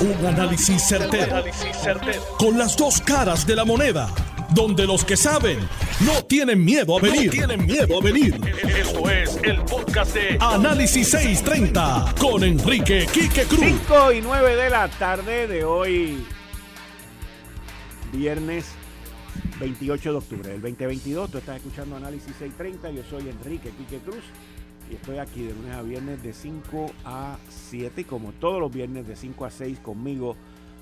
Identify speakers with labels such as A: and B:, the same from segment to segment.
A: Un análisis certero, Con las dos caras de la moneda. Donde los que saben no tienen miedo a venir. tienen miedo a venir. Esto es el podcast de Análisis 630 con Enrique Quique Cruz.
B: 5 y 9 de la tarde de hoy. Viernes 28 de octubre del 2022. Tú estás escuchando Análisis 630. Yo soy Enrique Quique Cruz y estoy aquí de lunes a viernes de 5 a 7 y como todos los viernes de 5 a 6 conmigo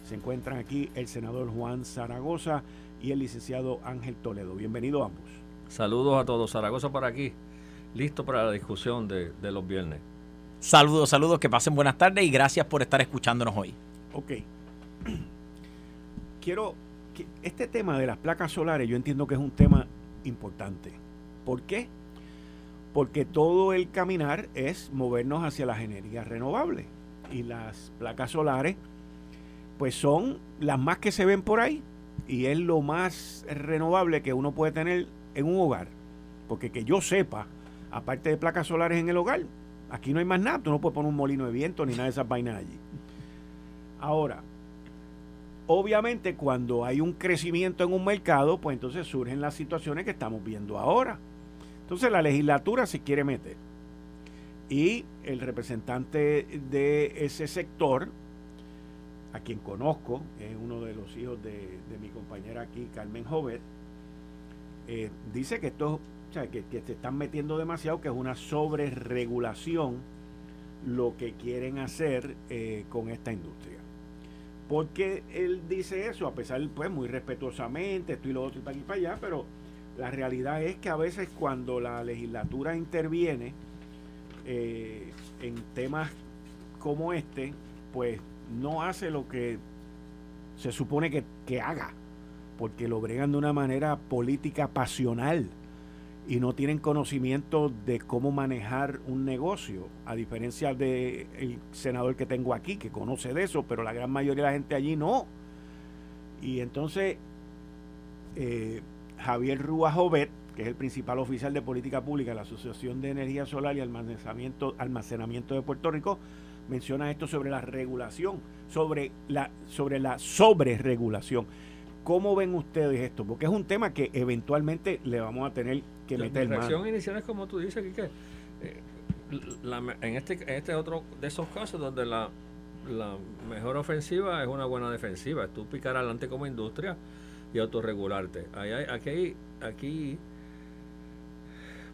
B: se encuentran aquí el senador Juan Zaragoza y el licenciado Ángel Toledo. Bienvenidos ambos.
C: Saludos a todos. Zaragoza por aquí, listo para la discusión de, de los viernes.
D: Saludos, saludos, que pasen buenas tardes y gracias por estar escuchándonos hoy.
B: Ok. Quiero que este tema de las placas solares yo entiendo que es un tema importante. ¿Por qué? Porque todo el caminar es movernos hacia las energías renovables. Y las placas solares pues son las más que se ven por ahí y es lo más renovable que uno puede tener en un hogar. Porque que yo sepa aparte de placas solares en el hogar aquí no hay más nada. Tú no puedes poner un molino de viento ni nada de esas vainas allí. Ahora obviamente cuando hay un crecimiento en un mercado pues entonces surgen las situaciones que estamos viendo ahora entonces la legislatura se quiere meter. Y el representante de ese sector, a quien conozco, es uno de los hijos de, mi compañera aquí, Carmen Jovet, eh, dice que esto, o sea, que, se están metiendo demasiado, que es una sobreregulación lo que quieren hacer eh, con esta industria. Porque él dice eso, a pesar, pues, muy respetuosamente, esto y lo otro y para aquí para allá, pero la realidad es que a veces cuando la legislatura interviene eh, en temas como este, pues no hace lo que se supone que, que haga, porque lo bregan de una manera política pasional y no tienen conocimiento de cómo manejar un negocio, a diferencia del senador que tengo aquí, que conoce de eso, pero la gran mayoría de la gente allí no. Y entonces, eh, Javier Rúa Jovet, que es el principal oficial de política pública de la Asociación de Energía Solar y Almacenamiento, Almacenamiento de Puerto Rico, menciona esto sobre la regulación, sobre la, sobre la sobreregulación. ¿Cómo ven ustedes esto? Porque es un tema que eventualmente le vamos a tener que meter
C: La reacción inicial es como tú dices, que eh, en, este, en este otro de esos casos donde la, la mejor ofensiva es una buena defensiva, es tú picar adelante como industria y autorregularte. Hay, aquí, aquí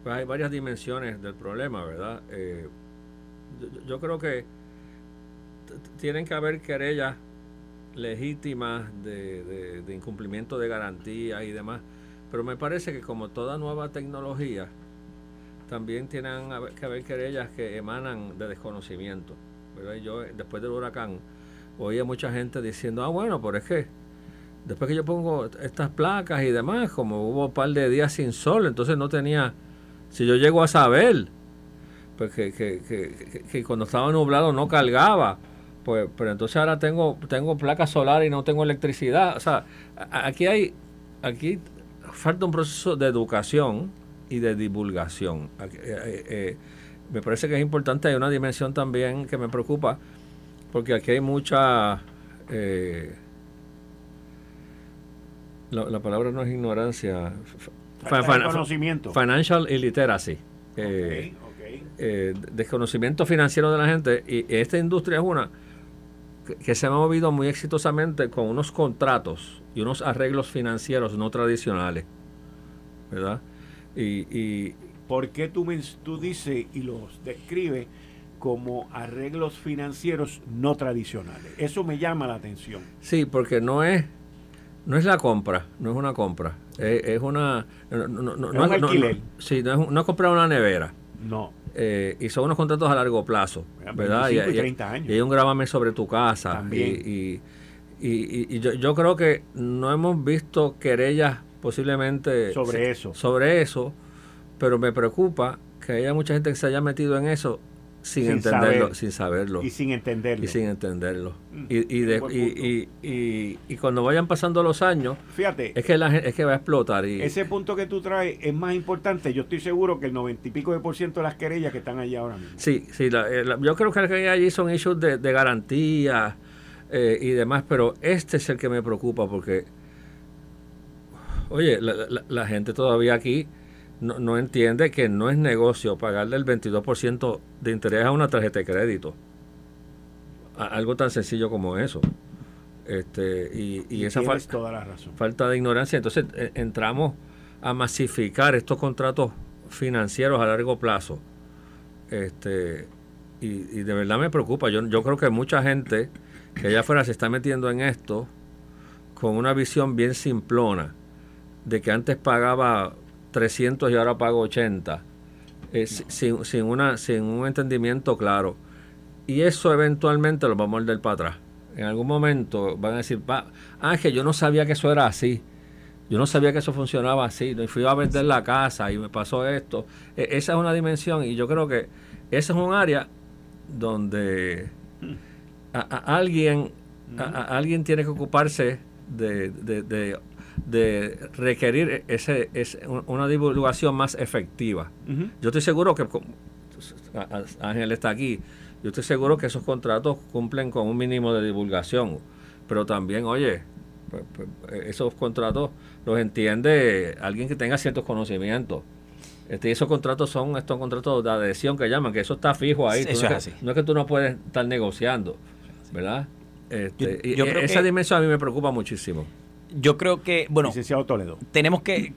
C: pues hay varias dimensiones del problema, ¿verdad? Eh, yo, creo que tienen que haber querellas legítimas de, de, incumplimiento de garantías y demás, pero me parece que como toda nueva tecnología, también tienen que haber querellas que emanan de desconocimiento. Yo, después del huracán, oía mucha gente diciendo, ah, bueno, pero es que después que yo pongo estas placas y demás, como hubo un par de días sin sol, entonces no tenía, si yo llego a saber, pues que, que, que, cuando estaba nublado no cargaba, pues pero entonces ahora tengo tengo placas solares y no tengo electricidad, o sea, aquí hay aquí falta un proceso de educación y de divulgación. Eh, eh, eh, me parece que es importante, hay una dimensión también que me preocupa, porque aquí hay mucha la, palabra no es ignorancia.
B: conocimiento.
C: Financial illiteracy. Eh, eh, desconocimiento financiero de la gente. Y esta industria es una que, se ha movido muy exitosamente con unos contratos y unos arreglos financieros no tradicionales. ¿Verdad? Y,
B: ¿Por qué tú, tú dices y los describes como arreglos financieros no tradicionales? Eso me llama la atención.
C: Sí, porque no es no es la compra, no es una compra. Es, una. No, no, no,
B: es un alquiler.
C: sí, no es, no es comprar una nevera.
B: No.
C: Eh, y son unos contratos a largo plazo, ¿verdad?
B: Y, 30 años.
C: y, hay un gravamen sobre tu casa.
B: También.
C: Y, y, yo, yo, creo que no hemos visto querellas posiblemente
B: sobre eso.
C: Sobre eso, pero me preocupa que haya mucha gente que se haya metido en eso sin, entenderlo, sin saberlo.
B: Y sin entenderlo.
C: Y sin entenderlo. Mm, y, y, y, cuando vayan pasando los años,
B: fíjate,
C: es que, la, es que va a explotar. Y,
B: ese punto que tú traes es más importante. Yo estoy seguro que el noventa y pico de por ciento de las querellas que están allí ahora mismo.
C: Sí, sí, eh, yo creo que las que hay allí son issues de, de garantía. eh, y demás, pero este es el que me preocupa porque, oye, la, gente todavía aquí no, no, entiende que no es negocio pagarle el 22% de interés a una tarjeta de crédito. algo tan sencillo como eso. Este, y, y, esa
B: toda la razón.
C: falta de ignorancia. Entonces eh, entramos a masificar estos contratos financieros a largo plazo. Este, y, y de verdad me preocupa. Yo, yo creo que mucha gente que allá afuera se está metiendo en esto con una visión bien simplona de que antes pagaba 300 y ahora pago 80, eh, sin, sin, una, sin un entendimiento claro. Y eso eventualmente lo vamos a morder para atrás. En algún momento van a decir, Ángel, yo no sabía que eso era así. Yo no sabía que eso funcionaba así. Fui a vender la casa y me pasó esto. E, esa es una dimensión y yo creo que esa es un área donde alguien, alguien tiene que ocuparse de, requerir ese, una divulgación más efectiva. Yo estoy seguro que, Ángel está aquí, yo estoy seguro que esos contratos cumplen con un mínimo de divulgación, pero también, oye, pues, pues, esos contratos los entiende alguien que tenga ciertos conocimientos. Este, esos contratos son estos contratos de adhesión que llaman, que eso está fijo ahí. no, es que, tú no puedes estar negociando. ¿verdad? Este, yo, creo esa dimensión a mí me preocupa muchísimo.
D: Yo creo que, bueno,
B: Toledo.
D: tenemos que,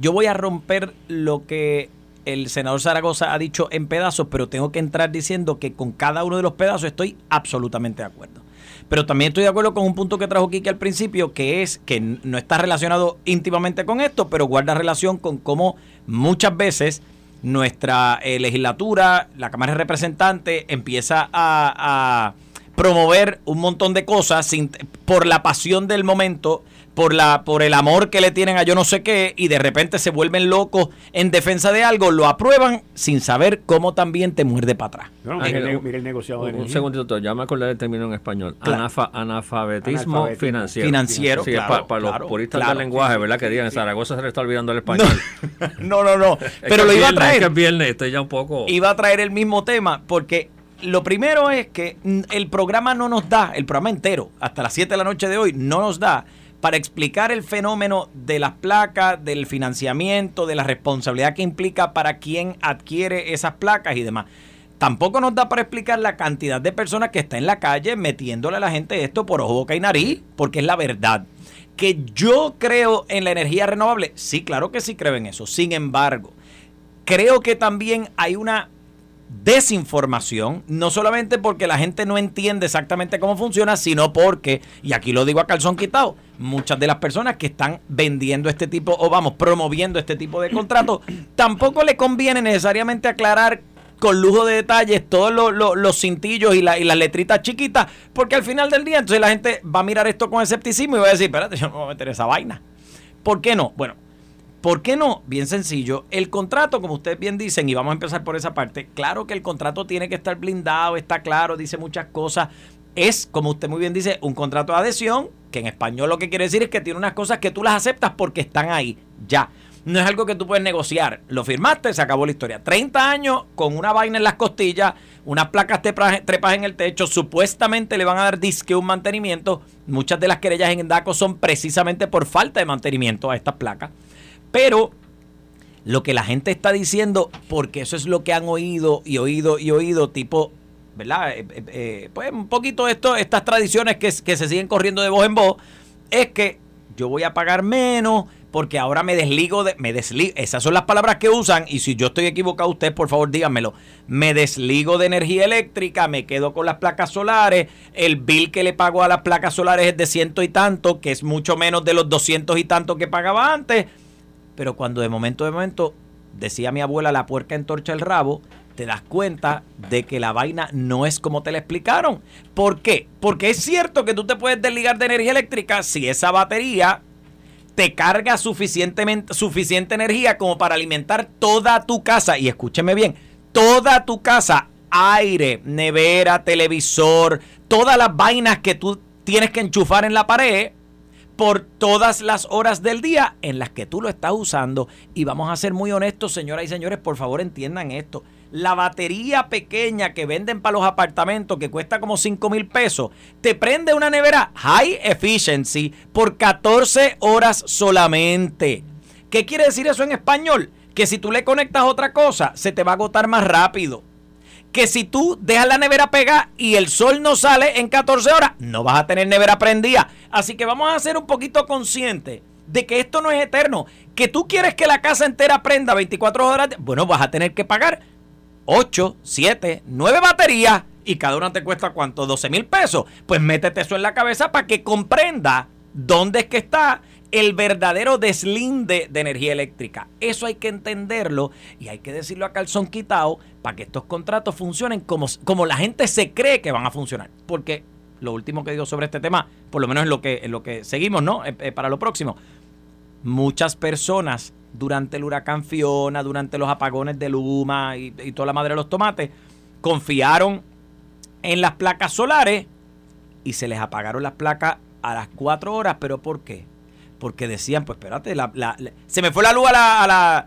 D: yo voy a romper lo que el senador Zaragoza ha dicho en pedazos, pero tengo que entrar diciendo que con cada uno de los pedazos estoy absolutamente de acuerdo. Pero también estoy de acuerdo con un punto que trajo Kiki al principio, que es que no está relacionado íntimamente con esto, pero guarda relación con cómo muchas veces nuestra eh, legislatura, la Cámara de Representantes, empieza a promover un montón de cosas sin, por la pasión del momento, por, la, por el amor que le tienen a yo no sé qué, y de repente se vuelven locos en defensa de algo, lo aprueban sin saber cómo también te muerde para atrás.
B: mira el negociado
C: Un segundito, ya me acordé del término en español. analfabetismo, financiero.
D: Financiero,
C: para, los puristas del lenguaje, ¿verdad? Que digan, en Zaragoza se le está olvidando el español.
D: No, no, no. Pero lo iba a traer.
C: Es viernes, estoy ya un poco...
D: Iba a traer el mismo tema, porque lo primero es que el programa no nos da, el programa entero, hasta las 7 de la noche de hoy, no nos da para explicar el fenómeno de las placas, del financiamiento, de la responsabilidad que implica para quien adquiere esas placas y demás. Tampoco nos da para explicar la cantidad de personas que está en la calle metiéndole a la gente esto por ojo, boca y nariz, porque es la verdad. Que yo creo en la energía renovable, sí, claro que sí creo en eso. Sin embargo, creo que también hay una desinformación, no solamente porque la gente no entiende exactamente cómo funciona, sino porque, y aquí lo digo a calzón quitado, muchas de las personas que están vendiendo este tipo o vamos, promoviendo este tipo de contratos, tampoco le conviene necesariamente aclarar con lujo de detalles todos los, cintillos y, y, las letritas chiquitas, porque al final del día entonces la gente va a mirar esto con escepticismo y va a decir, espérate, yo no voy a meter esa vaina. ¿Por qué no? Bueno, ¿Por qué no? Bien sencillo. El contrato, como ustedes bien dicen, y vamos a empezar por esa parte, claro que el contrato tiene que estar blindado, está claro, dice muchas cosas. Es, como usted muy bien dice, un contrato de adhesión, que en español lo que quiere decir es que tiene unas cosas que tú las aceptas porque están ahí, ya. No es algo que tú puedes negociar. Lo firmaste, se acabó la historia. 30 años con una vaina en las costillas, unas placas trepas en el techo, supuestamente le van a dar disque un mantenimiento. Muchas de las querellas en DACO son precisamente por falta de mantenimiento a estas placas. Pero lo que la gente está diciendo, porque eso es lo que han oído y oído y oído, tipo, ¿verdad? Eh, eh, eh, pues un poquito esto, estas tradiciones que, se siguen corriendo de voz en voz, es que yo voy a pagar menos porque ahora me desligo de me desligo, esas son las palabras que usan y si yo estoy equivocado usted por favor díganmelo. Me desligo de energía eléctrica, me quedo con las placas solares, el bill que le pago a las placas solares es de ciento y tanto, que es mucho menos de los doscientos y tanto que pagaba antes pero cuando de momento de momento, decía mi abuela, la puerca entorcha el rabo, te das cuenta de que la vaina no es como te la explicaron. ¿Por qué? Porque es cierto que tú te puedes desligar de energía eléctrica si esa batería te carga suficientemente, suficiente energía como para alimentar toda tu casa. Y escúcheme bien, toda tu casa, aire, nevera, televisor, todas las vainas que tú tienes que enchufar en la pared, por todas las horas del día en las que tú lo estás usando. Y vamos a ser muy honestos, señoras y señores, por favor entiendan esto. la batería pequeña que venden para los apartamentos que cuesta como 5 mil pesos, te prende una nevera high efficiency por 14 horas solamente. ¿Qué quiere decir eso en español? Que si tú le conectas otra cosa, se te va a agotar más rápido. Que si tú dejas la nevera pegada y el sol no sale en 14 horas, no vas a tener nevera prendida. Así que vamos a ser un poquito conscientes de que esto no es eterno. Que tú quieres que la casa entera prenda 24 horas, bueno, vas a tener que pagar 8, 7, 9 baterías y cada una te cuesta cuánto, 12 mil pesos. Pues métete eso en la cabeza para que comprenda dónde es que está el verdadero deslinde de energía eléctrica. Eso hay que entenderlo y hay que decirlo a calzón quitado para que estos contratos funcionen como, como la gente se cree que van a funcionar. Porque lo último que digo sobre este tema, por lo menos en lo que, lo que seguimos, ¿no? Eh, eh, para lo próximo. Muchas personas durante el huracán Fiona, durante los apagones de Luma y, toda la madre de los tomates, confiaron en las placas solares y se les apagaron las placas a las 4 horas. ¿Pero por qué? Porque decían, pues espérate, se me fue la luz a las a la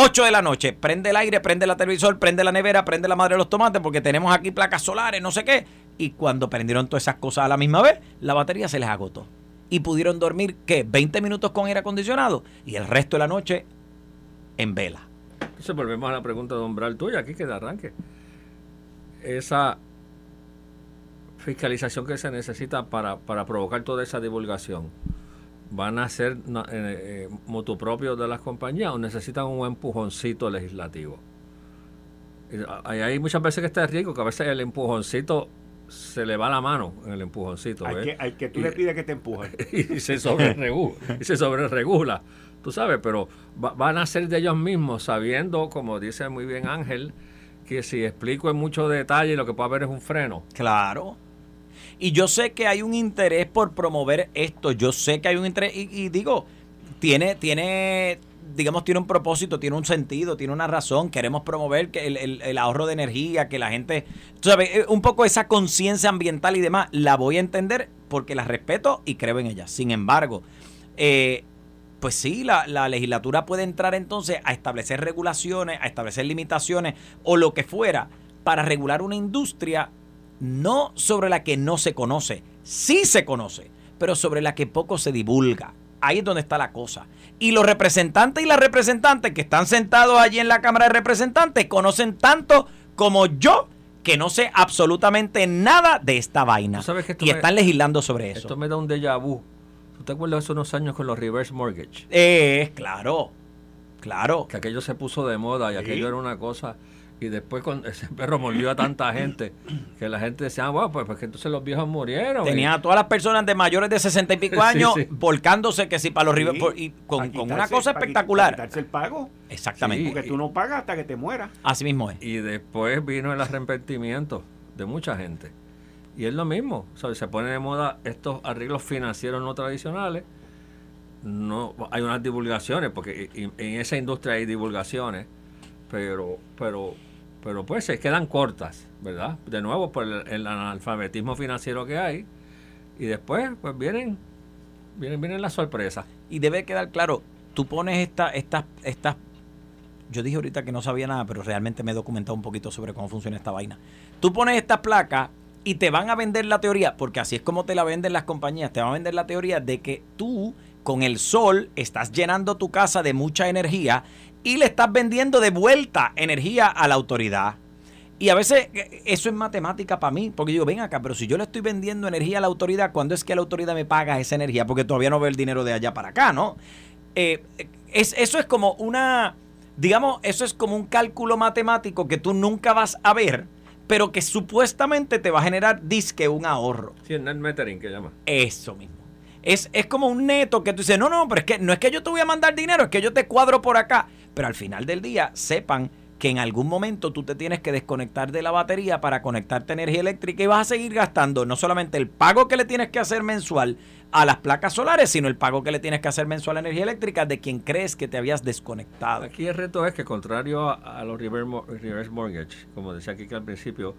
D: 8 de la noche. Prende el aire, prende la televisor, prende la nevera, prende la madre de los tomates porque tenemos aquí placas solares, no sé qué. Y cuando prendieron todas esas cosas a la misma vez, la batería se les agotó. Y pudieron dormir, ¿qué? 20 minutos con aire acondicionado y el resto de la noche en vela.
C: Entonces volvemos a la pregunta de Umbral tuya, aquí que de arranque. Esa fiscalización que se necesita para, para provocar toda esa divulgación van a ser eh, eh propios de las compañías o necesitan un empujoncito legislativo. Hay, muchas veces que está rico que a veces el empujoncito se le va la mano en el empujoncito.
B: Hay, que, hay que tú le pides que te empuje.
C: y se sobreregula. y se sobreregula. Tú sabes, pero van a ser de ellos mismos, sabiendo, como dice muy bien Ángel, que si explico en mucho detalle lo que puede haber es un freno.
D: Claro. Y yo sé que hay un interés por promover esto. Yo sé que hay un interés. Y, digo, tiene, tiene, digamos, tiene un propósito, tiene un sentido, tiene una razón. Queremos promover que el, ahorro de energía, que la gente. Sabes, eh, un poco esa conciencia ambiental y demás, la voy a entender porque la respeto y creo en ella. Sin embargo, eh, pues sí, la, la, legislatura puede entrar entonces a establecer regulaciones, a establecer limitaciones o lo que fuera para regular una industria no sobre la que no se conoce, sí se conoce, pero sobre la que poco se divulga. Ahí es donde está la cosa. Y los representantes y las representantes que están sentados allí en la Cámara de Representantes conocen tanto como yo que no sé absolutamente nada de esta vaina. y están legislando sobre eso.
C: Esto me da un déjà vu. ¿Tú te acuerdas hace unos años con los reverse mortgage?
D: Eh, claro. Claro.
C: Que aquello se puso de moda y aquello era una cosa y después con ese perro mordió a tanta gente que la gente decía, bueno, ah, pues, pues que entonces los viejos murieron.
D: Tenía a todas las personas de mayores de 60 y pico años volcándose que si para los y con, una cosa espectacular.
B: Para quitarse el pago.
D: Exactamente.
B: porque tú no pagas hasta que te mueras.
D: Así mismo es.
C: Y después vino el arrepentimiento de mucha gente. Y es lo mismo. se pone de moda estos arreglos financieros no tradicionales. No, hay unas divulgaciones, porque en esa industria hay divulgaciones, pero, pero pero pues se quedan cortas, ¿verdad? De nuevo por el, analfabetismo financiero que hay y después pues vienen vienen vienen las sorpresas.
D: Y debe quedar claro, tú pones esta estas estas yo dije ahorita que no sabía nada, pero realmente me he documentado un poquito sobre cómo funciona esta vaina. Tú pones esta placa y te van a vender la teoría, porque así es como te la venden las compañías, te van a vender la teoría de que tú con el sol estás llenando tu casa de mucha energía y le estás vendiendo de vuelta energía a la autoridad. Y a veces eh, eso es matemática para mí, porque yo digo, ven acá, pero si yo le estoy vendiendo energía a la autoridad, ¿cuándo es que la autoridad me paga esa energía? Porque todavía no veo el dinero de allá para acá, ¿no? Eh, es, eso es como una, digamos, eso es como un cálculo matemático que tú nunca vas a ver, pero que supuestamente te va a generar disque un ahorro.
C: Sí, el net metering que llama.
D: Eso mismo. Es, es como un neto que tú dices, no, no, pero es que no es que yo te voy a mandar dinero, es que yo te cuadro por acá. Pero al final del día, sepan que en algún momento tú te tienes que desconectar de la batería para conectarte a energía eléctrica y vas a seguir gastando no solamente el pago que le tienes que hacer mensual a las placas solares, sino el pago que le tienes que hacer mensual a energía eléctrica de quien crees que te habías desconectado.
C: Aquí el reto es que contrario a, los reverse mortgage, como decía aquí que al principio,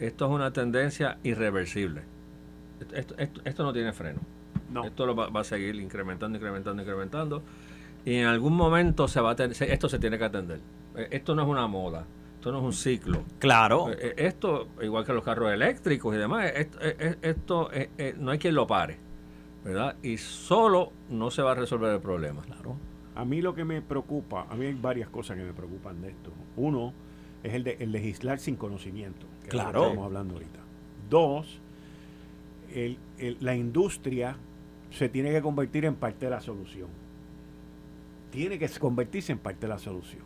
C: esto es una tendencia irreversible. Esto, no tiene freno. Esto lo va, va, a seguir incrementando, incrementando, incrementando y en algún momento se va a esto se tiene que atender. Eh, esto no es una moda, esto esto no es un ciclo.
D: Claro.
C: Eh, eh, esto, igual que los carros eléctricos y demás, esto, esto no hay quien lo pare, ¿verdad? Y solo no se va a resolver el problema.
B: Claro. A mí lo que me preocupa, a mí hay varias cosas que me preocupan de esto. Uno es el de el legislar sin conocimiento, que
D: claro.
B: estamos hablando ahorita. Dos, la industria se tiene que convertir en parte de la solución. Tiene que convertirse en parte de la solución.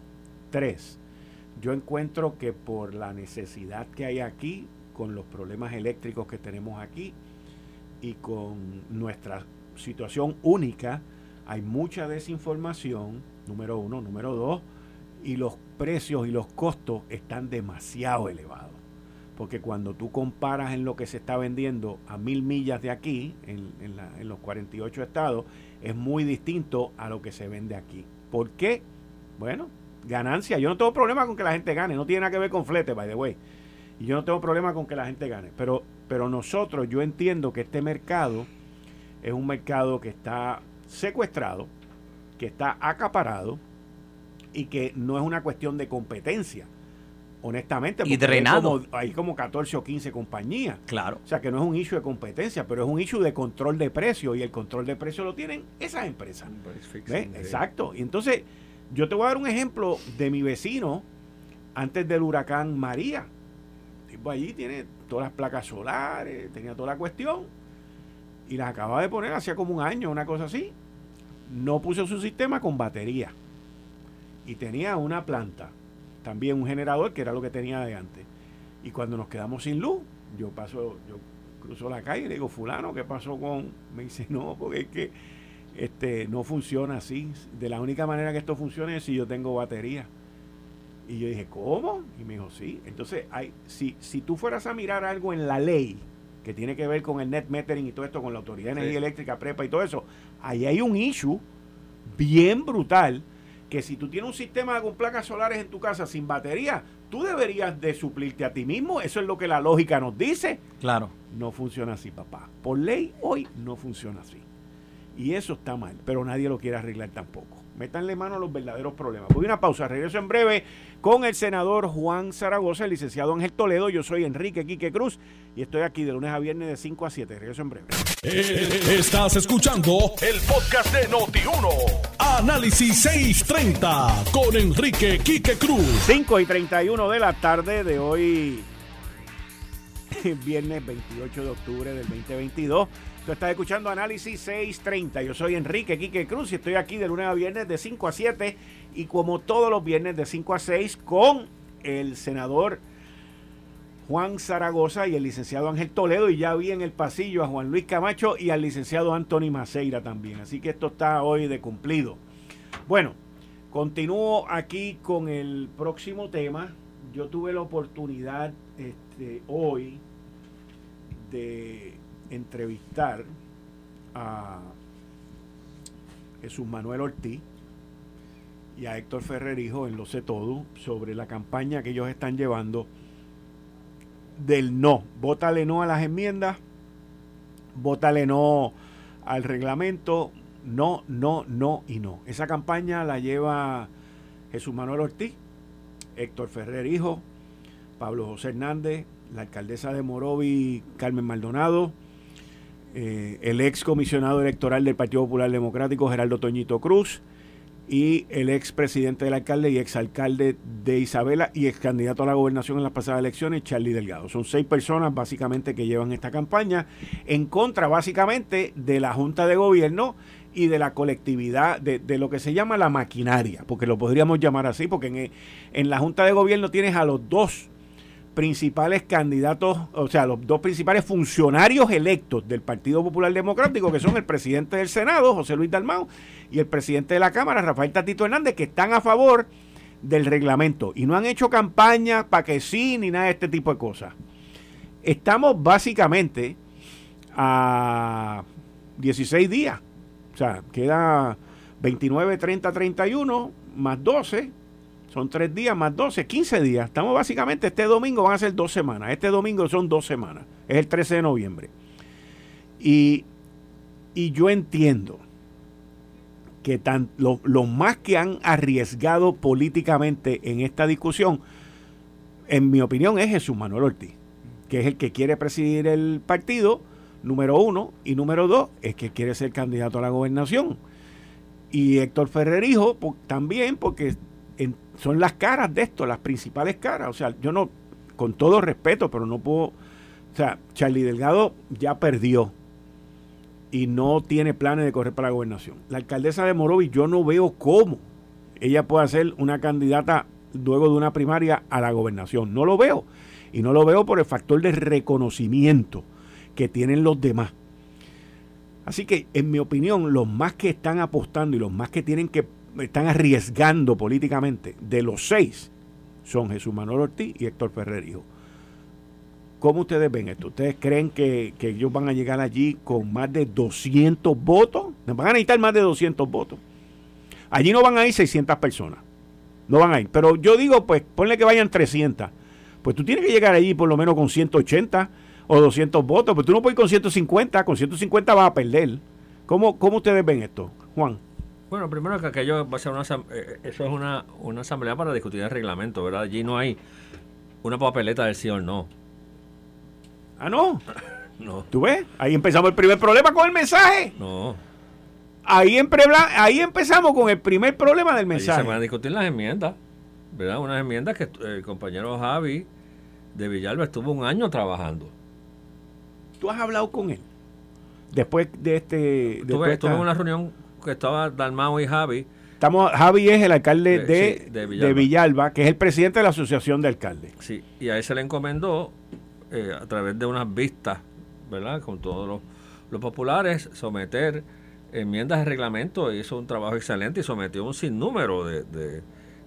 B: Tres, yo encuentro que por la necesidad que hay aquí, con los problemas eléctricos que tenemos aquí y con nuestra situación única, hay mucha desinformación, número uno. Número dos, y los precios y los costos están demasiado elevados. Porque cuando tú comparas en lo que se está vendiendo a mil millas de aquí, en, en, los 48 estados, es muy distinto a lo que se vende aquí. ¿Por qué? Bueno, ganancia. Yo no tengo problema con que la gente gane. No tiene nada que ver con flete, by the way. Y yo no tengo problema con que la gente gane. Pero, pero nosotros, yo entiendo que este mercado es un mercado que está secuestrado, que está acaparado y que no es una cuestión de competencia honestamente.
D: Y drenado.
B: Hay como, 14 o 15 compañías.
D: Claro.
B: O sea que no es un issue de competencia, pero es un issue de control de precio y el control de precio lo tienen esas empresas. Exacto. Y entonces, yo te voy a dar un ejemplo de mi vecino antes del huracán María. tipo allí tiene todas las placas solares, tenía toda la cuestión y las acaba de poner hacía como un año, una cosa así. No puso su sistema con batería y tenía una planta también un generador que era lo que tenía de antes. Y cuando nos quedamos sin luz, yo paso, yo cruzo la calle y le digo, fulano, ¿qué pasó con? Me dice, no, porque es que este, no funciona así. De la única manera que esto funcione es si yo tengo batería. Y yo dije, ¿cómo? Y me dijo, sí. Entonces, hay, si, si tú fueras a mirar algo en la ley que tiene que ver con el net metering y todo esto, con la Autoridad de Energía Eléctrica, PREPA y todo eso, ahí hay un issue bien brutal que si tú tienes un sistema con placas solares en tu casa sin batería, tú deberías de suplirte a ti mismo. Eso es lo que la lógica nos dice.
D: Claro.
B: No funciona así, papá. Por ley hoy no funciona así. Y eso está mal, pero nadie lo quiere arreglar tampoco. Métanle mano a los verdaderos problemas. Voy a una pausa, regreso en breve con el senador Juan Zaragoza, el licenciado Ángel Toledo. Yo soy Enrique Quique Cruz y estoy aquí de lunes a viernes de 5 a 7. Regreso en breve.
A: Eh, estás escuchando el podcast de Noti1. Análisis 630 con Enrique Quique Cruz.
B: 5 y 31 de la tarde de hoy, viernes 28 de octubre del 2022. Tú estás escuchando Análisis 630. Yo soy Enrique Quique Cruz y estoy aquí de lunes a viernes de 5 a 7 y como todos los viernes de 5 a 6 con el senador Juan Zaragoza y el licenciado Ángel Toledo y ya vi en el pasillo a Juan Luis Camacho y al licenciado Anthony Maceira también. Así que esto está hoy de cumplido. Bueno, continúo aquí con el próximo tema. Yo tuve la oportunidad este, hoy de entrevistar a Jesús Manuel Ortiz y a Héctor Ferrerijo en Lo sé todo sobre la campaña que ellos están llevando del no. Vótale no a las enmiendas, vótale no al reglamento, no, no, no y no. Esa campaña la lleva Jesús Manuel Ortiz, Héctor Ferrerijo, Pablo José Hernández, la alcaldesa de Morovi, Carmen Maldonado, eh, el ex comisionado electoral del Partido Popular Democrático, Geraldo Toñito Cruz, y el ex presidente del alcalde y ex alcalde de Isabela y ex candidato a la gobernación en las pasadas elecciones, Charlie Delgado. Son seis personas básicamente que llevan esta campaña en contra básicamente de la Junta de Gobierno y de la colectividad, de, lo que se llama la maquinaria, porque lo podríamos llamar así, porque en, en la Junta de Gobierno tienes a los dos principales candidatos, o sea, los dos principales funcionarios electos del Partido Popular Democrático, que son el presidente del Senado, José Luis Dalmau, y el presidente de la Cámara, Rafael Tatito Hernández, que están a favor del reglamento y no han hecho campaña para que sí ni nada de este tipo de cosas. Estamos básicamente a 16 días, o sea, queda 29, 30, 31 más 12 son tres días más 12, 15 días. Estamos básicamente, este domingo van a ser dos semanas. Este domingo son dos semanas. Es el 13 de noviembre. Y, yo entiendo que los lo más que han arriesgado políticamente en esta discusión en mi opinión, es Jesús Manuel Ortiz, que es el que quiere presidir el partido, número uno, y número dos, es que quiere ser candidato a la gobernación. Y Héctor Ferrerijo también, porque son las caras de esto, las principales caras. O sea, yo no, con todo respeto, pero no puedo. O sea, Charlie Delgado ya perdió y no tiene planes de correr para la gobernación. La alcaldesa de Morovis, yo no veo cómo ella puede ser una candidata luego de una primaria a la gobernación. No lo veo. Y no lo veo por el factor de reconocimiento que tienen los demás. Así que, en mi opinión, los más que están apostando y los más que tienen que están arriesgando políticamente de los seis son Jesús Manuel Ortiz y Héctor Ferrer Hijo. ¿Cómo ustedes ven esto? ¿Ustedes creen que, ellos van a llegar allí con más de 200 votos? Van a necesitar más de 200 votos. Allí no van a ir 600 personas. No van a ir. Pero yo digo, pues, ponle que vayan 300. Pues tú tienes que llegar allí por lo menos con 180 o 200 votos. Pues tú no puedes ir con 150. Con 150 vas a perder. ¿Cómo, cómo ustedes ven esto, Juan?
C: Bueno, primero que aquello va a ser una, eh, eso es una, una asamblea para discutir el reglamento, ¿verdad? Allí no hay una papeleta del sí o no.
B: Ah, no. no. ¿Tú ves? Ahí empezamos el primer problema con el mensaje.
C: No.
B: Ahí, ahí empezamos con el primer problema del mensaje.
C: se van a discutir las enmiendas, ¿verdad? Unas enmiendas que el compañero Javi de Villalba estuvo un año trabajando.
B: ¿Tú has hablado con él? Después de este...
C: Tuve, en una reunión que estaba Dalmao y Javi.
B: Estamos, Javi es el alcalde de, de, Villalba. que es el presidente de la Asociación de Alcaldes.
C: Sí, y a él se le encomendó, eh, a través de unas vistas, ¿verdad? Con todos los, los populares, someter enmiendas de reglamento, hizo un trabajo excelente y sometió un sinnúmero de,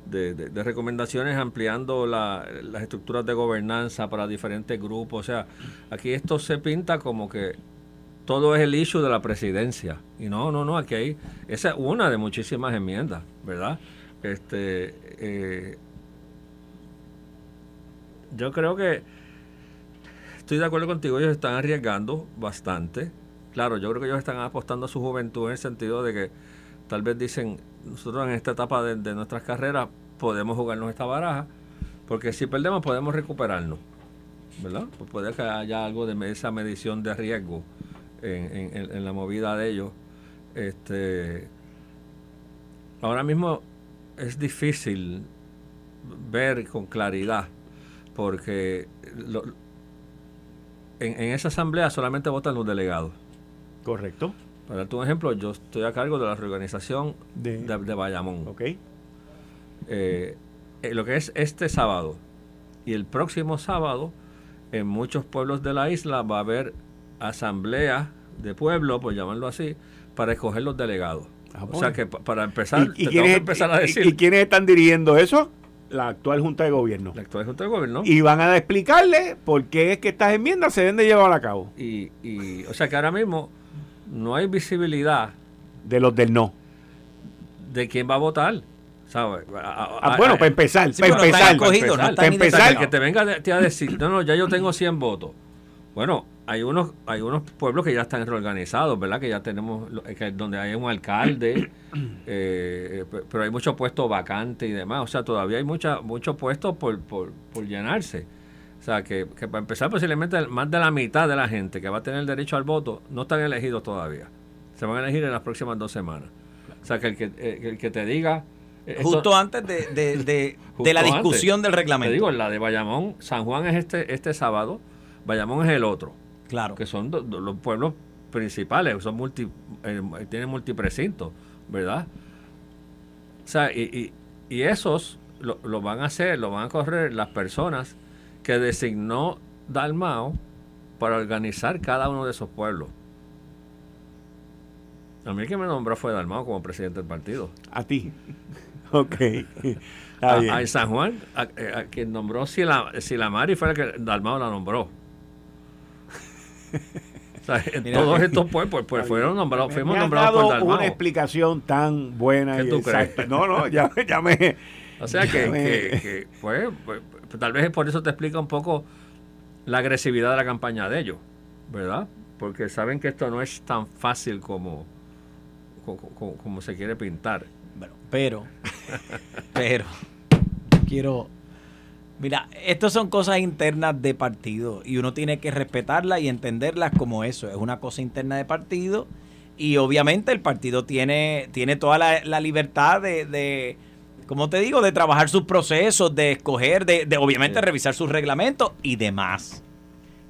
C: de, recomendaciones ampliando las estructuras de gobernanza para diferentes grupos. O sea, aquí esto se pinta como que todo es el issue de la presidencia. Y no, no, no, aquí hay, esa es una de muchísimas enmiendas, ¿verdad? Este, eh, yo creo que estoy de acuerdo contigo, ellos están arriesgando bastante Claro, yo creo que ellos están apostando a su juventud en el sentido de que tal vez dicen, nosotros en esta etapa de, nuestras carreras podemos jugarnos esta baraja, porque si perdemos podemos recuperarnos, ¿verdad? Pues puede que haya algo de esa medición de riesgo en, la movida de ellos. Este, ahora mismo es difícil ver con claridad, porque en, en esa asamblea solamente votan los delegados.
B: Correcto.
C: Para darte un ejemplo, yo estoy a cargo de la reorganización de, de, Bayamón.
B: Ok.
C: Eh, eh, lo que es este sábado y el próximo sábado, en muchos pueblos de la isla va a haber asamblea de pueblo, por llamarlo así, para escoger los delegados. Ah, o sea que para empezar,
B: ¿Y, empezar a decir. ¿Y, quiénes están dirigiendo eso? La actual Junta de Gobierno.
C: La actual Junta de Gobierno.
B: Y van a explicarle por qué es que estas enmiendas se deben de llevar a cabo.
C: Y, y o sea que ahora mismo no hay visibilidad
B: de los del no.
C: De quién va a votar. ¿sabes?
B: Ah, bueno, para empezar, para empezar,
C: para empezar, que te venga a decir, no, no, ya yo tengo 100 votos. Bueno, hay unos hay unos pueblos que ya están reorganizados, ¿verdad? Que ya tenemos, donde hay un alcalde, eh, pero hay muchos puestos vacantes y demás. O sea, todavía hay mucha, muchos puestos por, por, por llenarse. O sea, que, para empezar posiblemente más de la mitad de la gente que va a tener el derecho al voto no están elegidos todavía. Se van a elegir en las próximas dos semanas. O sea, que el que, eh, el que te diga...
D: Eh, justo antes de, de, de, la discusión del reglamento.
C: Te digo, la de Bayamón, San Juan es este, este sábado, Bayamón es el otro.
D: Claro.
C: Que son los pueblos principales, son multi, eh, tienen multiprecintos, ¿verdad? O sea, y, y, esos lo, lo, van a hacer, lo van a correr las personas que designó Dalmao para organizar cada uno de esos pueblos. A mí el que me nombró fue Dalmao como presidente del partido.
B: A ti. ok.
C: A, San Juan, a, quien nombró Silamari fue el que Dalmao la nombró. o sea, en todos estos pueblos pues, fueron nombrados, fuimos nombrados por Dalmao.
B: una explicación tan buena
C: y tú crees?
B: No, no, ya, ya me...
C: O sea que, que, que pues, pues tal vez por eso te explica un poco la agresividad de la campaña de ellos, ¿verdad? Porque saben que esto no es tan fácil como, como, se quiere pintar.
D: Bueno, pero, pero, quiero Mira, estas son cosas internas de partido y uno tiene que respetarlas y entenderlas como eso. Es una cosa interna de partido y obviamente el partido tiene, tiene toda la, libertad de, de, como te digo, de trabajar sus procesos, de escoger, de, de obviamente revisar sus reglamentos y demás.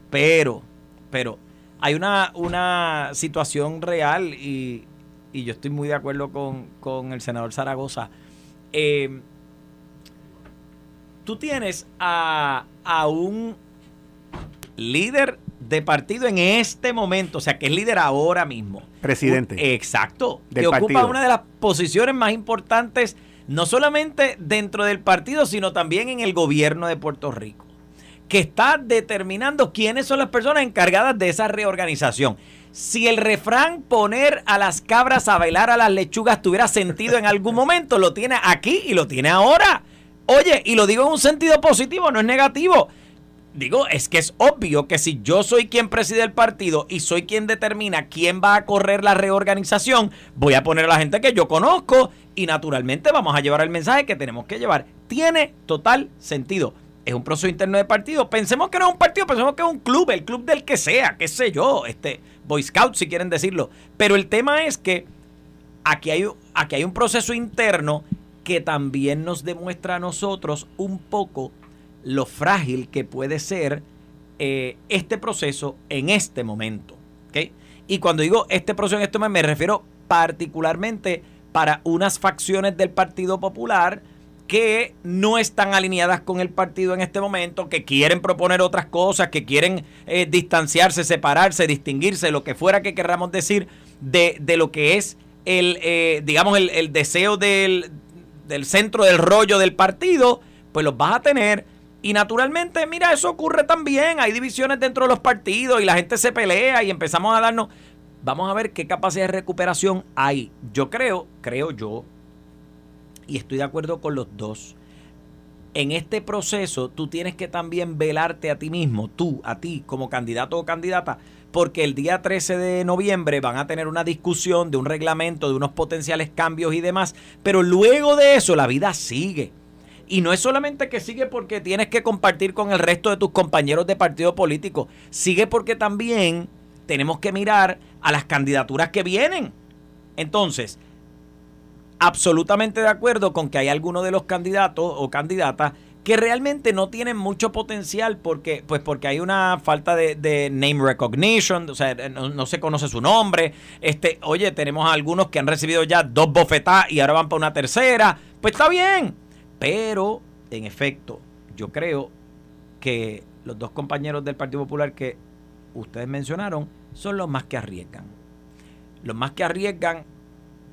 D: Pero, pero hay una, una situación real y, y yo estoy muy de acuerdo con, con el senador Zaragoza. Eh, tú tienes a, un líder de partido en este momento, o sea, que es líder ahora mismo.
B: Presidente.
D: exacto. que ocupa una de las posiciones más importantes, no solamente dentro del partido, sino también en el gobierno de Puerto Rico. Que está determinando quiénes son las personas encargadas de esa reorganización. Si el refrán poner a las cabras a bailar a las lechugas tuviera sentido en algún momento, lo tiene aquí y lo tiene ahora. Oye, y lo digo en un sentido positivo, no es negativo. Digo, es que es obvio que si yo soy quien preside el partido y soy quien determina quién va a correr la reorganización, voy a poner a la gente que yo conozco y naturalmente vamos a llevar el mensaje que tenemos que llevar. Tiene total sentido. Es un proceso interno de partido. Pensemos que no es un partido, pensemos que es un club, el club del que sea, qué sé yo, este Boy Scout si quieren decirlo. Pero el tema es que aquí hay, aquí hay un proceso interno que también nos demuestra a nosotros un poco lo frágil que puede ser eh, este proceso en este momento. Y cuando digo este proceso en este momento, me refiero particularmente para unas facciones del Partido Popular que no están alineadas con el partido en este momento, que quieren proponer otras cosas, que quieren eh, distanciarse, separarse, distinguirse, lo que fuera que querramos decir de, lo que es el, eh, digamos, el deseo del, del centro del rollo del partido, pues los vas a tener. Y naturalmente, mira, eso ocurre también. Hay divisiones dentro de los partidos y la gente se pelea y empezamos a darnos... Vamos a ver qué capacidad de recuperación hay. Yo creo, creo yo, y estoy de acuerdo con los dos. En este proceso tú tienes que también velarte a ti mismo, tú, a ti como candidato o candidata, porque el día 13 de noviembre van a tener una discusión de un reglamento, de unos potenciales cambios y demás, pero luego de eso la vida sigue. Y no es solamente que sigue porque tienes que compartir con el resto de tus compañeros de partido político, sigue porque también tenemos que mirar a las candidaturas que vienen. Entonces, absolutamente de acuerdo con que hay algunos de los candidatos o candidatas que realmente no tienen mucho potencial porque, pues porque hay una falta de, name recognition, o sea, no, se conoce su nombre. Este, oye, tenemos algunos que han recibido ya dos bofetadas y ahora van para una tercera. Pues está bien. Pero, en efecto, yo creo que los dos compañeros del Partido Popular que ustedes mencionaron son los más que arriesgan. Los más que arriesgan,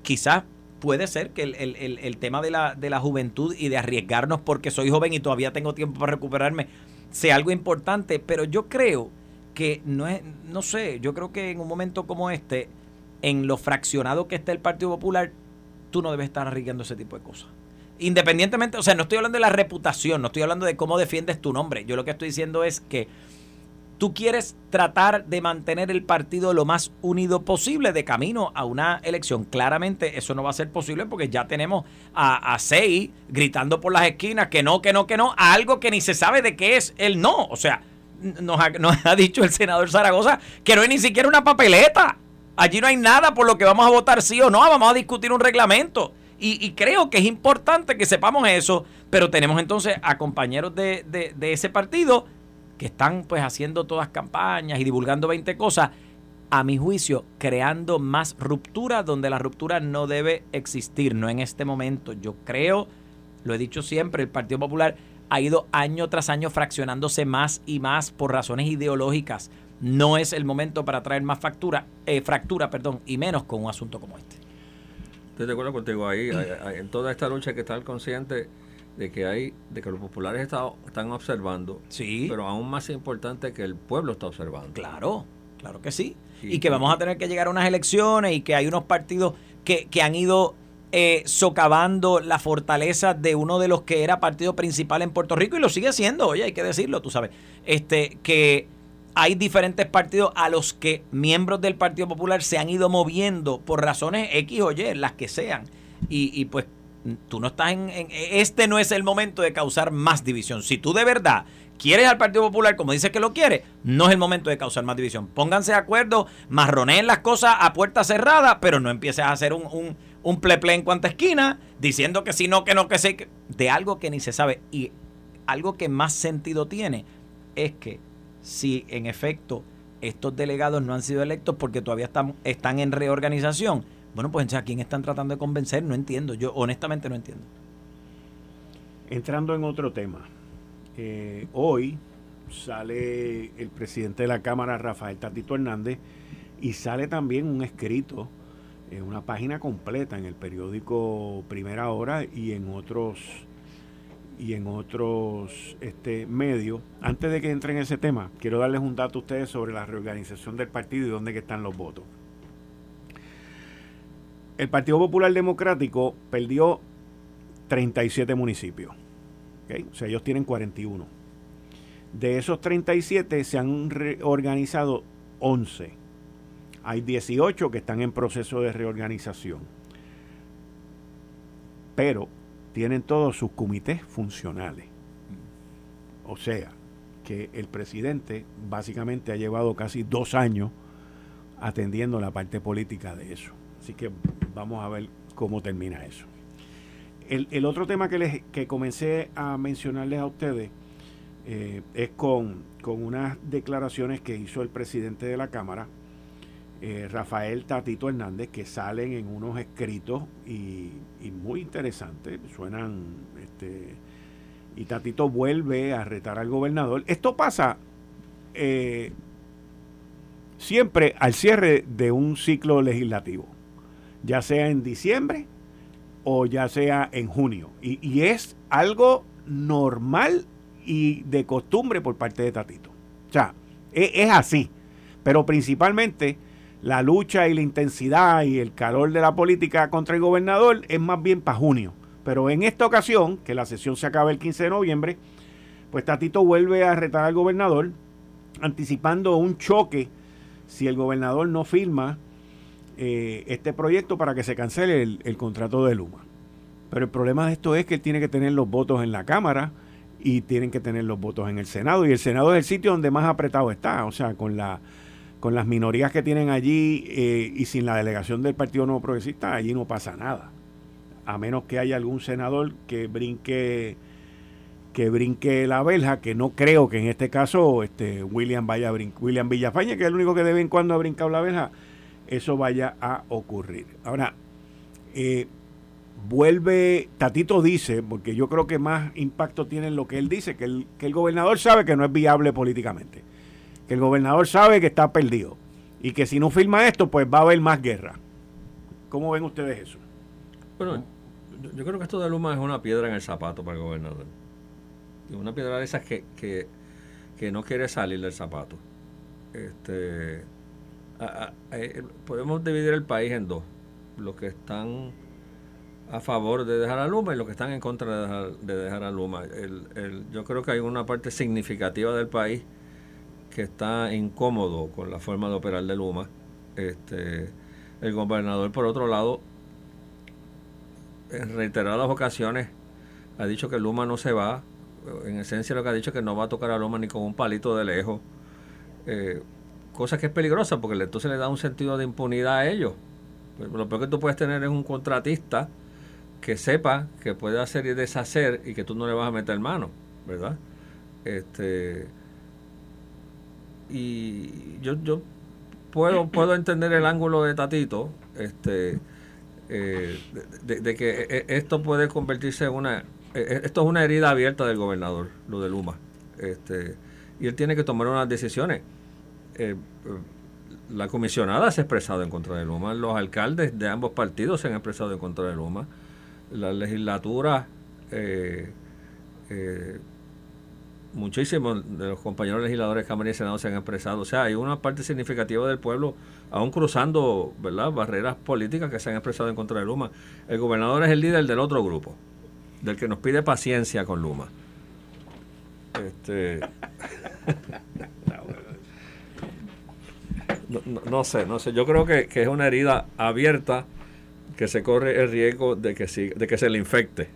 D: quizás puede ser que el, tema de la, de la juventud y de arriesgarnos porque soy joven y todavía tengo tiempo para recuperarme sea algo importante, pero yo creo que no es, no sé, yo creo que en un momento como este, en lo fraccionado que está el Partido Popular, tú no debes estar arriesgando ese tipo de cosas. Independientemente, o sea, no estoy hablando de la reputación, no estoy hablando de cómo defiendes tu nombre. Yo lo que estoy diciendo es que tú quieres tratar de mantener el partido lo más unido posible de camino a una elección. Claramente eso no va a ser posible porque ya tenemos a, a Sei gritando por las esquinas que no, que no, que no, a algo que ni se sabe de qué es el no. O sea, nos ha, dicho el senador Zaragoza que no hay ni siquiera una papeleta. Allí no hay nada por lo que vamos a votar sí o no, vamos a discutir un reglamento. Y, creo que es importante que sepamos eso, pero tenemos entonces a compañeros de, de ese partido que están pues haciendo todas campañas y divulgando 20 cosas, a mi juicio, creando más ruptura donde la ruptura no debe existir, no en este momento. Yo creo, lo he dicho siempre, el Partido Popular ha ido año tras año fraccionándose más y más por razones ideológicas. No es el momento para traer más factura, eh, fractura perdón, y menos con un asunto como este.
C: Estoy de acuerdo contigo ahí. En toda esta lucha que está el consciente de que hay de que los populares están observando
D: sí.
C: pero aún más importante que el pueblo está observando.
D: Claro claro que sí, y que vamos a tener que llegar a unas elecciones y que hay unos partidos que, que han ido eh, socavando la fortaleza de uno de los que era partido principal en Puerto Rico y lo sigue siendo, oye, hay que decirlo, tú sabes, este que hay diferentes partidos a los que miembros del Partido Popular se han ido moviendo por razones X o Y, las que sean. Y, y pues tú no estás en, Este no es el momento de causar más división. Si tú de verdad quieres al Partido Popular como dices que lo quiere, no es el momento de causar más división. Pónganse de acuerdo, marroneen las cosas a puerta cerrada, pero no empieces a hacer un, un, un pleple en cuanta esquina, diciendo que si no, que no, que sé, de algo que ni se sabe. Y algo que más sentido tiene es que si en efecto estos delegados no han sido electos porque todavía están, están en reorganización, bueno, pues ¿a quién están tratando de convencer? No entiendo, yo honestamente no entiendo.
B: Entrando en otro tema, eh, hoy sale el presidente de la Cámara, Rafael Tatito Hernández, y sale también un escrito, en una página completa en el periódico Primera Hora y en otros y en otros este, medios. Antes de que entre en ese tema, quiero darles un dato a ustedes sobre la reorganización del partido y dónde están los votos. El Partido Popular Democrático perdió 37 municipios. O sea, ellos tienen 41. De esos 37 se han reorganizado 11. Hay 18 que están en proceso de reorganización. Pero tienen todos sus comités funcionales. O sea, que el presidente básicamente ha llevado casi dos años atendiendo la parte política de eso. Así que vamos a ver cómo termina eso. El, otro tema que, les, que comencé a mencionarles a ustedes eh, es con, con unas declaraciones que hizo el presidente de la Cámara, eh, Rafael Tatito Hernández, que salen en unos escritos y, muy interesantes, suenan, este, y Tatito vuelve a retar al gobernador. Esto pasa eh, siempre al cierre de un ciclo legislativo, ya sea en diciembre o ya sea en junio, y, es algo normal y de costumbre por parte de Tatito. O sea, e, es así, pero principalmente la lucha y la intensidad y el calor de la política contra el gobernador es más bien para junio. Pero en esta ocasión, que la sesión se acaba el 15 de noviembre, pues Tatito vuelve a retar al gobernador, anticipando un choque si el gobernador no firma eh, este proyecto para que se cancele el, el contrato de Luma. Pero el problema de esto es que él tiene que tener los votos en la Cámara y tienen que tener los votos en el Senado. Y el Senado es el sitio donde más apretado está, o sea, con la con las minorías que tienen allí eh, y sin la delegación del Partido Nuevo Progresista, allí no pasa nada. A menos que haya algún senador que brinque que brinque la verja, que no creo que en este caso este William vaya a William Villafaña, que es el único que de vez en cuando ha brincado la verja, eso vaya a ocurrir. Ahora, eh, vuelve, Tatito dice, porque yo creo que más impacto tiene en lo que él dice, que el, que el gobernador sabe que no es viable políticamente que el gobernador sabe que está perdido y que si no firma esto, pues va a haber más guerra. ¿Cómo ven ustedes eso?
C: Bueno, yo creo que esto de Luma es una piedra en el zapato para el gobernador. Una piedra de esas que, que, no quiere salir del zapato. Este, eh, podemos dividir el país en dos. Los que están a favor de dejar a Luma y los que están en contra de dejar, de dejar a Luma. yo creo que hay una parte significativa del país que está incómodo con la forma de operar de Luma. Este, el gobernador, por otro lado, en reiteradas ocasiones ha dicho que Luma no se va. En esencia lo que ha dicho es que no va a tocar a Luma ni con un palito de lejos. Eh, cosa que es peligrosa porque entonces le da un sentido de impunidad a ellos. Lo peor que tú puedes tener es un contratista que sepa que puede hacer y deshacer y que tú no le vas a meter mano, ¿verdad? Este, y yo, yo puedo, puedo entender el ángulo de Tatito, este, eh, de, que e, e, esto puede convertirse en una, e, esto es una herida abierta del gobernador, lo de Luma, este, y él tiene que tomar unas decisiones. Eh, la comisionada se ha expresado en contra de Luma, los alcaldes de ambos partidos se han expresado en contra de Luma, la legislatura eh, eh muchísimos de los compañeros legisladores de Cámara y Senado se han expresado. O sea, hay una parte significativa del pueblo, aún cruzando ¿verdad? barreras políticas que se han expresado en contra de Luma. El gobernador es el líder del otro grupo, del que nos pide paciencia con Luma. Este. No, sé, no sé. Yo creo que, es una herida abierta que se corre el riesgo de que, de que se le infecte.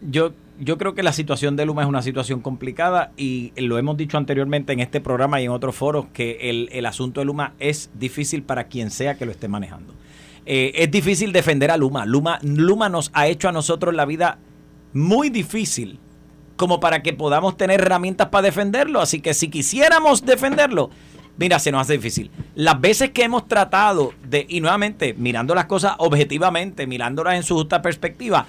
D: Yo, yo creo que la situación de Luma es una situación complicada y lo hemos dicho anteriormente en este programa y en otros foros que el, el asunto de Luma es difícil para quien sea que lo esté manejando. Eh, es difícil defender a Luma. Luma. Luma nos ha hecho a nosotros la vida muy difícil como para que podamos tener herramientas para defenderlo. Así que si quisiéramos defenderlo, mira, se nos hace difícil. Las veces que hemos tratado de, y nuevamente, mirando las cosas objetivamente, mirándolas en su justa perspectiva,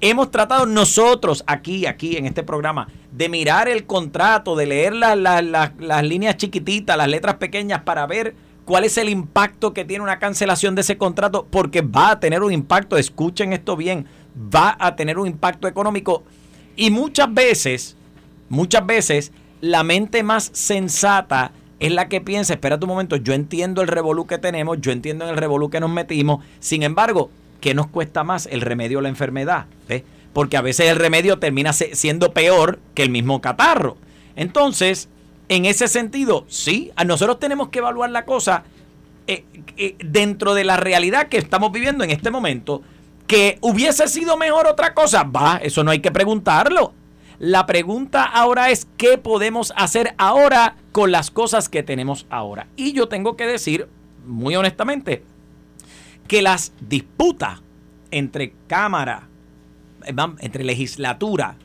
D: hemos tratado nosotros aquí, aquí en este programa, de mirar el contrato, de leer las líneas chiquititas, las letras pequeñas para ver cuál es el impacto que tiene una cancelación de ese contrato, porque va a tener un impacto, escuchen esto bien, va a tener un impacto económico y muchas veces, muchas veces, la mente más sensata es la que piensa, espera un momento, yo entiendo el revolú que tenemos, yo entiendo en el revolú que nos metimos, sin embargo, ¿qué nos cuesta más el remedio o la enfermedad? Porque a veces el remedio termina siendo peor que el mismo catarro. Entonces, en ese sentido, sí, nosotros tenemos que evaluar la cosa eh, eh, dentro de la realidad que estamos viviendo en este momento. Que hubiese sido mejor otra cosa, va, eso no hay que preguntarlo. La pregunta ahora es qué podemos hacer ahora con las cosas que tenemos ahora. Y yo tengo que decir, muy honestamente, que las disputas entre Cámara, eh, entre legislatura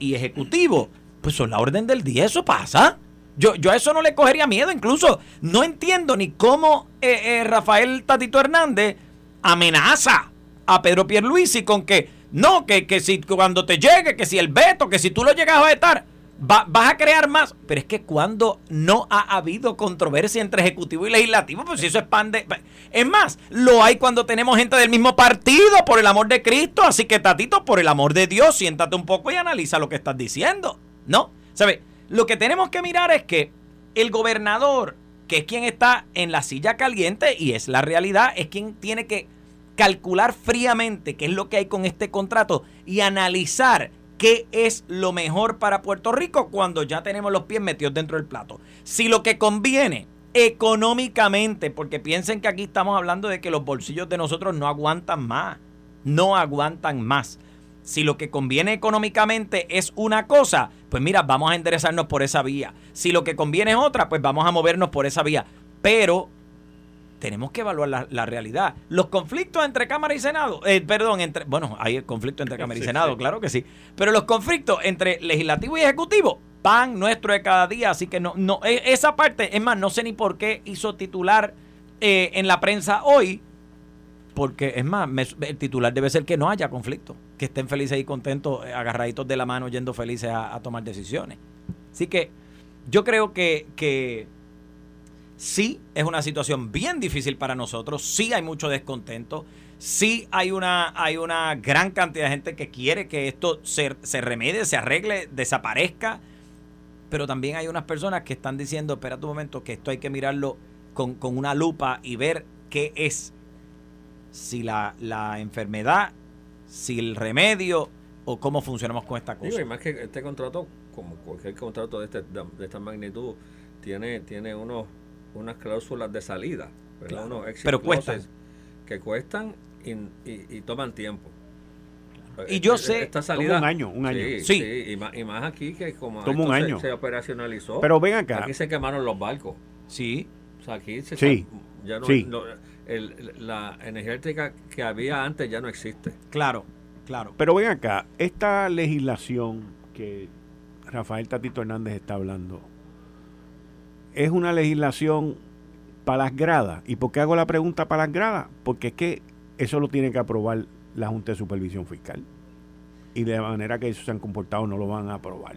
D: y ejecutivo, pues son la orden del día, eso pasa. Yo, yo a eso no le cogería miedo, incluso no entiendo ni cómo eh, Rafael Tatito Hernández amenaza a Pedro Pierluisi con que no, que, que si cuando te llegue, que si el veto, que si tú lo llegas a vetar, vas a crear más. Pero es que cuando no ha habido controversia entre ejecutivo y legislativo, pues si eso expande. Es más, lo hay cuando tenemos gente del mismo partido, por el amor de Cristo. Así que, Tatito, por el amor de Dios, siéntate un poco y analiza lo que estás diciendo. ¿No? ¿Sabes? Lo que tenemos que mirar es que el gobernador, que es quien está en la silla caliente, y es la realidad, es quien tiene que calcular fríamente qué es lo que hay con este contrato y analizar qué es lo mejor para Puerto Rico cuando ya tenemos los pies metidos dentro del plato. Si lo que conviene económicamente, porque piensen que aquí estamos hablando de que los bolsillos de nosotros no aguantan más, no aguantan más. Si lo que conviene económicamente es una cosa, pues mira, vamos a enderezarnos por esa vía. Si lo que conviene es otra, pues vamos a movernos por esa vía. Pero tenemos que evaluar la, realidad. Los conflictos entre Cámara y Senado, eh, perdón, entre, bueno, hay el conflicto entre Cámara y Senado, claro que sí, pero los conflictos entre legislativo y ejecutivo, pan nuestro de cada día, así que no, no, e, esa parte, es más, no sé ni por qué hizo titular eh, en la prensa hoy, porque es más, el titular debe ser que no haya conflicto, que estén felices y contentos, eh, agarraditos de la mano, yendo felices a, a tomar decisiones. Así que yo creo que, que Sí, es una situación bien difícil para nosotros, sí hay mucho descontento, sí hay una, hay una gran cantidad de gente que quiere que esto se, se remedie, se arregle, desaparezca, pero también hay unas personas que están diciendo, espera un momento, que esto hay que mirarlo con, una lupa y ver qué es, si la, la enfermedad, si el remedio o cómo funcionamos con esta cosa.
C: y más que este contrato, como cualquier contrato de, este, de esta magnitud, tiene, tiene unos unas cláusulas de salida,
D: pero cuestan.
C: Que cuestan y, toman tiempo.
D: Y yo sé.
B: Esta salida, un año, un año.
C: Sí, y, más, aquí que como
B: Toma un año.
C: Se, operacionalizó.
B: Pero ven acá.
C: Aquí se quemaron los barcos.
D: Sí.
C: O sea, aquí se
B: sí.
C: ya no, la energía eléctrica que había antes ya no existe.
D: Claro, claro.
B: Pero ven acá, esta legislación que Rafael Tatito Hernández está hablando, es una legislación para las gradas. ¿Y por qué hago la pregunta para las gradas? Porque es que eso lo tiene que aprobar la Junta de Supervisión Fiscal. Y de manera que ellos se han comportado no lo van a aprobar.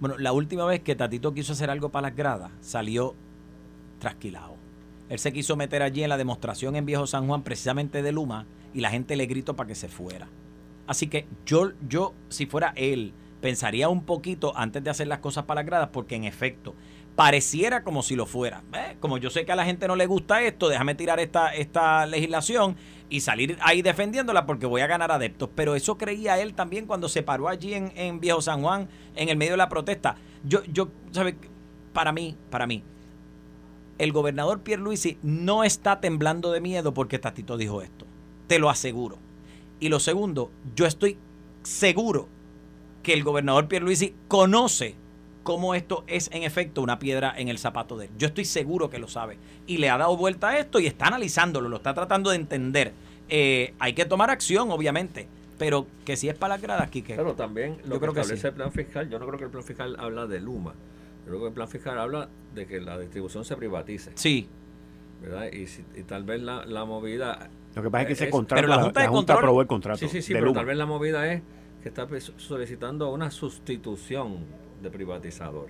D: Bueno, la última vez que Tatito quiso hacer algo para las gradas, salió trasquilado. Él se quiso meter allí en la demostración en Viejo San Juan, precisamente de Luma, y la gente le gritó para que se fuera. Así que yo, yo, si fuera él, pensaría un poquito antes de hacer las cosas para las gradas, porque en efecto, pareciera como si lo fuera. Como yo sé que a la gente no le gusta esto, déjame tirar esta, esta legislación y salir ahí defendiéndola porque voy a ganar adeptos. Pero eso creía él también cuando se paró allí en, en Viejo San Juan, en el medio de la protesta. Yo, yo, ¿sabes? Para mí, para mí, el gobernador Pierluisi no está temblando de miedo porque Tatito dijo esto. Te lo aseguro. Y lo segundo, yo estoy seguro que el gobernador Pierluisi conoce cómo esto es en efecto una piedra en el zapato de él. Yo estoy seguro que lo sabe. Y le ha dado vuelta a esto y está analizándolo, lo está tratando de entender. Eh, hay que tomar acción, obviamente. Pero que si es para las gradas, Quique.
C: Pero también lo yo que creo establece que el plan fiscal, yo no creo que el plan fiscal habla de Luma. Yo creo que el plan fiscal habla de que la distribución se privatice.
D: Sí.
C: ¿Verdad? Y, tal vez la, la, movida...
B: Lo que pasa es que se contrata, pero la Junta, la, Junta aprobó el contrato.
C: Sí, sí, sí, pero tal vez la movida es que está solicitando una sustitución de privatizador.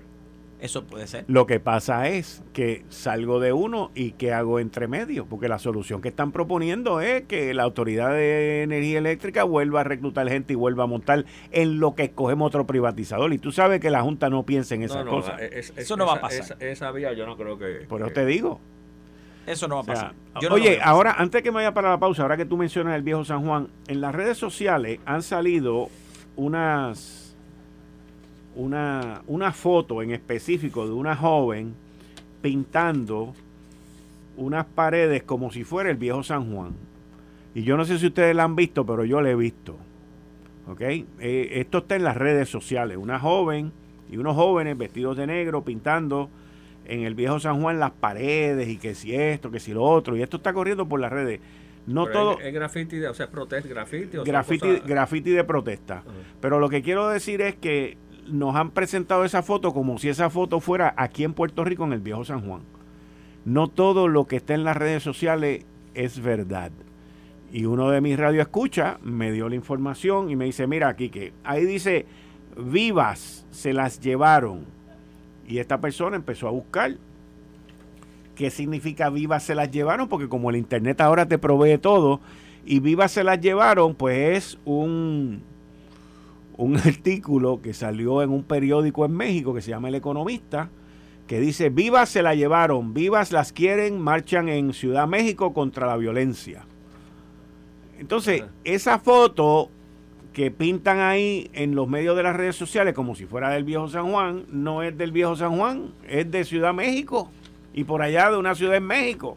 D: Eso puede ser.
B: Lo que pasa es que salgo de uno y ¿qué hago entre medio? Porque la solución que están proponiendo es que la Autoridad de Energía Eléctrica vuelva a reclutar gente y vuelva a montar en lo que escogemos otro privatizador. Y tú sabes que la Junta no piensa en esas cosas.
D: eso no va a pasar.
C: Esa, vía yo no creo que...
B: Por eso te digo.
D: Eso no va a pasar.
B: oye, ahora, antes que me vaya para la pausa, ahora que tú mencionas el viejo San Juan, en las redes sociales han salido unas una, una foto en específico de una joven pintando unas paredes como si fuera el viejo San Juan. Y yo no sé si ustedes la han visto, pero yo la he visto. ¿Ok? Eh, esto está en las redes sociales. Una joven y unos jóvenes vestidos de negro pintando en el viejo San Juan las paredes y que si esto, que si lo otro. Y esto está corriendo por las redes. No todo.
C: Es, graffiti, de, o sea, protest,
B: graffiti. O graffiti, de protesta. Pero lo que quiero decir es que nos han presentado esa foto como si esa foto fuera aquí en Puerto Rico, en el viejo San Juan. No todo lo que está en las redes sociales es verdad. Y uno de mis radioescuchas me dio la información y me dice, mira aquí que ahí dice, vivas se las llevaron. Y esta persona empezó a buscar qué significa vivas se las llevaron, porque como el Internet ahora te provee todo, y vivas se las llevaron, pues es un un artículo que salió en un periódico en México que se llama El Economista, que dice, vivas se la llevaron, vivas las quieren, marchan en Ciudad México contra la violencia. Entonces, esa foto que pintan ahí en los medios de las redes sociales como si fuera del viejo San Juan, no es del viejo San Juan, es de Ciudad México y por allá de una ciudad en México.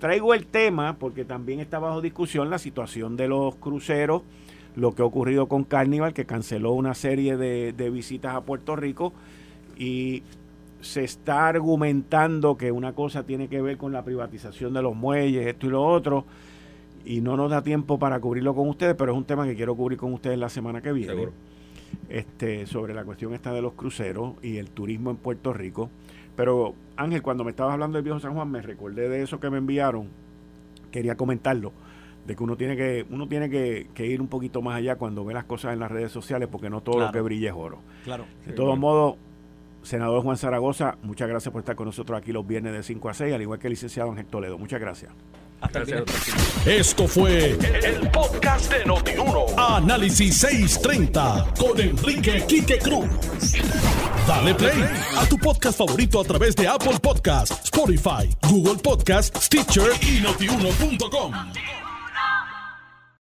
B: Traigo el tema porque también está bajo discusión la situación de los cruceros lo que ha ocurrido con Carnival, que canceló una serie de, visitas a Puerto Rico y se está argumentando que una cosa tiene que ver con la privatización de los muelles, esto y lo otro, y no nos da tiempo para cubrirlo con ustedes, pero es un tema que quiero cubrir con ustedes la semana que viene. Este, sobre la cuestión esta de los cruceros y el turismo en Puerto Rico. Pero Ángel, cuando me estabas hablando del viejo San Juan, me recordé de eso que me enviaron. Quería comentarlo de que uno tiene que uno tiene que, ir un poquito más allá cuando ve las cosas en las redes sociales porque no todo lo que brilla es oro.
D: Claro.
B: De todos modos, senador Juan Zaragoza, muchas gracias por estar con nosotros aquí los viernes de 5 a 6, al igual que el licenciado Ángel Toledo. Muchas gracias.
A: Hasta el Esto fue el, podcast de Notiuno. Análisis 630 con Enrique Quique Cruz. Dale play a tu podcast favorito a través de Apple Podcasts, Spotify, Google Podcasts, Stitcher y notiuno.com.